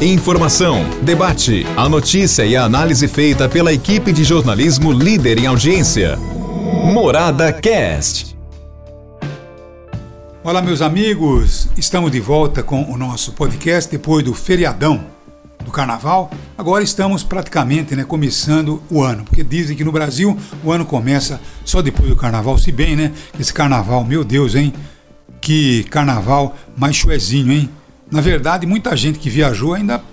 Informação, debate, a notícia e a análise feita pela equipe de jornalismo líder em audiência. Morada Cast. Olá, meus amigos, estamos de volta com o nosso podcast depois do feriadão do carnaval. Agora estamos praticamente né, começando o ano, porque dizem que no Brasil o ano começa só depois do carnaval. Se bem, né? Esse carnaval, meu Deus, hein? Que carnaval mais chuezinho, hein? Na verdade, muita gente que viajou ainda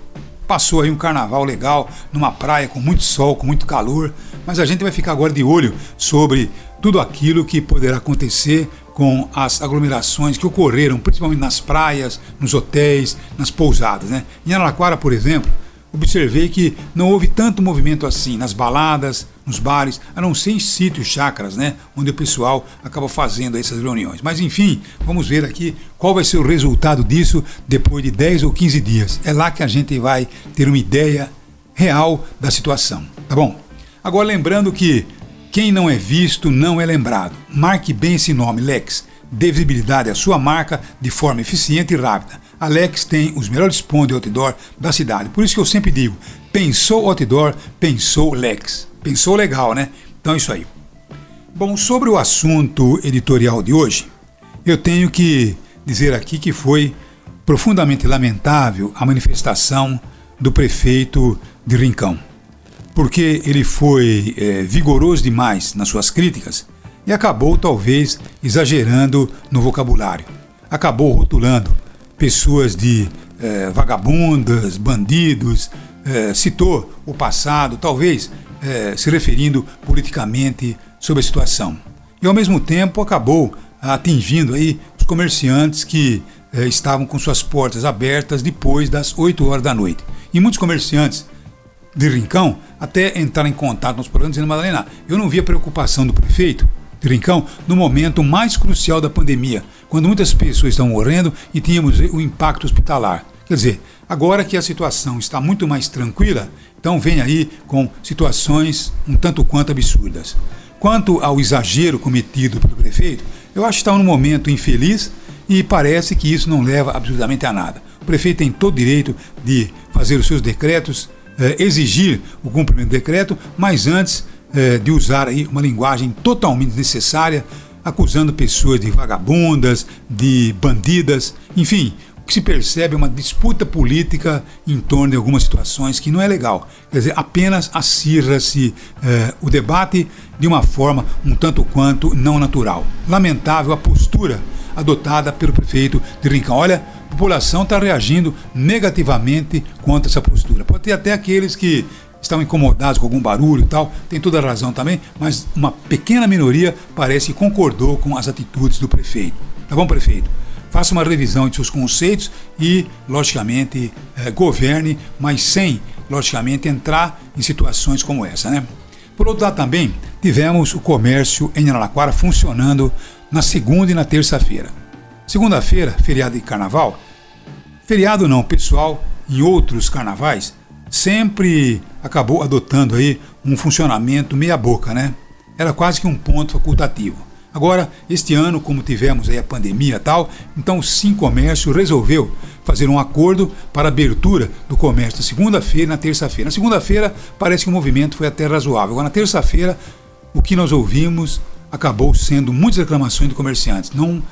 passou aí um carnaval legal numa praia com muito sol, com muito calor, mas a gente vai ficar agora de olho sobre tudo aquilo que poderá acontecer com as aglomerações que ocorreram, principalmente nas praias, nos hotéis, nas pousadas. Né? Em Araraquara, por exemplo, observei que não houve tanto movimento assim nas baladas, nos bares, a não ser em sítios, chácaras, né, onde o pessoal acaba fazendo essas reuniões. Mas enfim, vamos ver aqui qual vai ser o resultado disso depois de 10 ou 15 dias. É lá que a gente vai ter uma ideia real da situação, tá bom? Agora lembrando que quem não é visto não é lembrado. Marque bem esse nome, Lex. Dê visibilidade à sua marca de forma eficiente e rápida. Alex tem os melhores pontos de outdoor da cidade. Por isso que eu sempre digo: pensou outdoor, pensou Lex. Pensou legal, né? Então é isso aí. Bom, sobre o assunto editorial de hoje, eu tenho que dizer aqui que foi profundamente lamentável a manifestação do prefeito de Rincão, porque ele foi é, vigoroso demais nas suas críticas e acabou talvez exagerando no vocabulário. Acabou rotulando pessoas de é, vagabundas, bandidos, é, citou o passado, talvez é, se referindo politicamente sobre a situação. E ao mesmo tempo acabou atingindo aí os comerciantes que estavam com suas portas abertas depois das 8 horas da noite. E muitos comerciantes de Rincão até entraram em contato nos programas dizendo, Madalena, eu não vi a preocupação do prefeito de Rincão no momento mais crucial da pandemia, quando muitas pessoas estão morrendo e tínhamos o impacto hospitalar. Quer dizer, agora que a situação está muito mais tranquila, então vem aí com situações um tanto quanto absurdas. Quanto ao exagero cometido pelo prefeito, eu acho que está num momento infeliz e parece que isso não leva absolutamente a nada. O prefeito tem todo o direito de fazer os seus decretos, eh, exigir o cumprimento do decreto, mas antes eh, de usar aí uma linguagem totalmente necessária acusando pessoas de vagabundas, de bandidas, enfim, o que se percebe é uma disputa política em torno de algumas situações que não é legal. Quer dizer, apenas acirra-se eh, o debate de uma forma um tanto quanto não natural. Lamentável a postura adotada pelo prefeito de Rincão. Olha, a população está reagindo negativamente contra essa postura. Pode ter até aqueles que estão incomodados com algum barulho e tal, tem toda a razão também, mas uma pequena minoria parece que concordou com as atitudes do prefeito. Tá bom, prefeito? Faça uma revisão de seus conceitos e, logicamente, eh, governe, mas sem, logicamente, entrar em situações como essa, né? Por outro lado, também tivemos o comércio em Araraquara funcionando na segunda e na terça-feira. Segunda-feira, feriado de carnaval. Feriado não, pessoal, em outros carnavais sempre acabou adotando aí um funcionamento meia boca, né? Era quase que um ponto facultativo. Agora, este ano, como tivemos aí a pandemia e tal, então o Sim Comércio resolveu fazer um acordo para abertura do comércio na segunda-feira e na terça-feira. Na segunda-feira parece que o movimento foi até razoável. Agora, na terça-feira, o que nós ouvimos acabou sendo muitas reclamações de comerciantes. Não uh,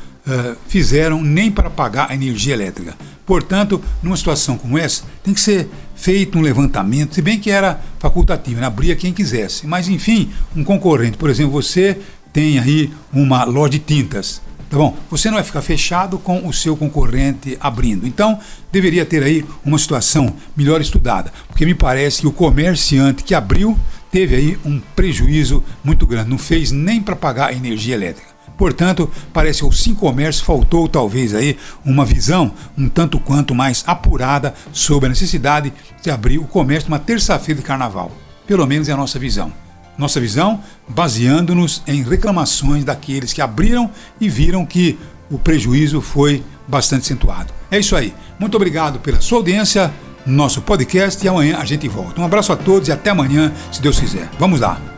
fizeram nem para pagar a energia elétrica. Portanto, numa situação como essa, tem que ser feito um levantamento, se bem que era facultativo, né? abria quem quisesse. Mas, enfim, um concorrente, por exemplo, você tem aí uma loja de tintas. Tá bom? Você não vai ficar fechado com o seu concorrente abrindo. Então, deveria ter aí uma situação melhor estudada, porque me parece que o comerciante que abriu teve aí um prejuízo muito grande, não fez nem para pagar a energia elétrica. Portanto, parece que ao Sim Comércio faltou talvez aí uma visão um tanto quanto mais apurada sobre a necessidade de abrir o comércio numa terça-feira de carnaval. Pelo menos é a nossa visão. Nossa visão baseando-nos em reclamações daqueles que abriram e viram que o prejuízo foi bastante acentuado. É isso aí. Muito obrigado pela sua audiência, nosso podcast e amanhã a gente volta. Um abraço a todos e até amanhã, se Deus quiser. Vamos lá.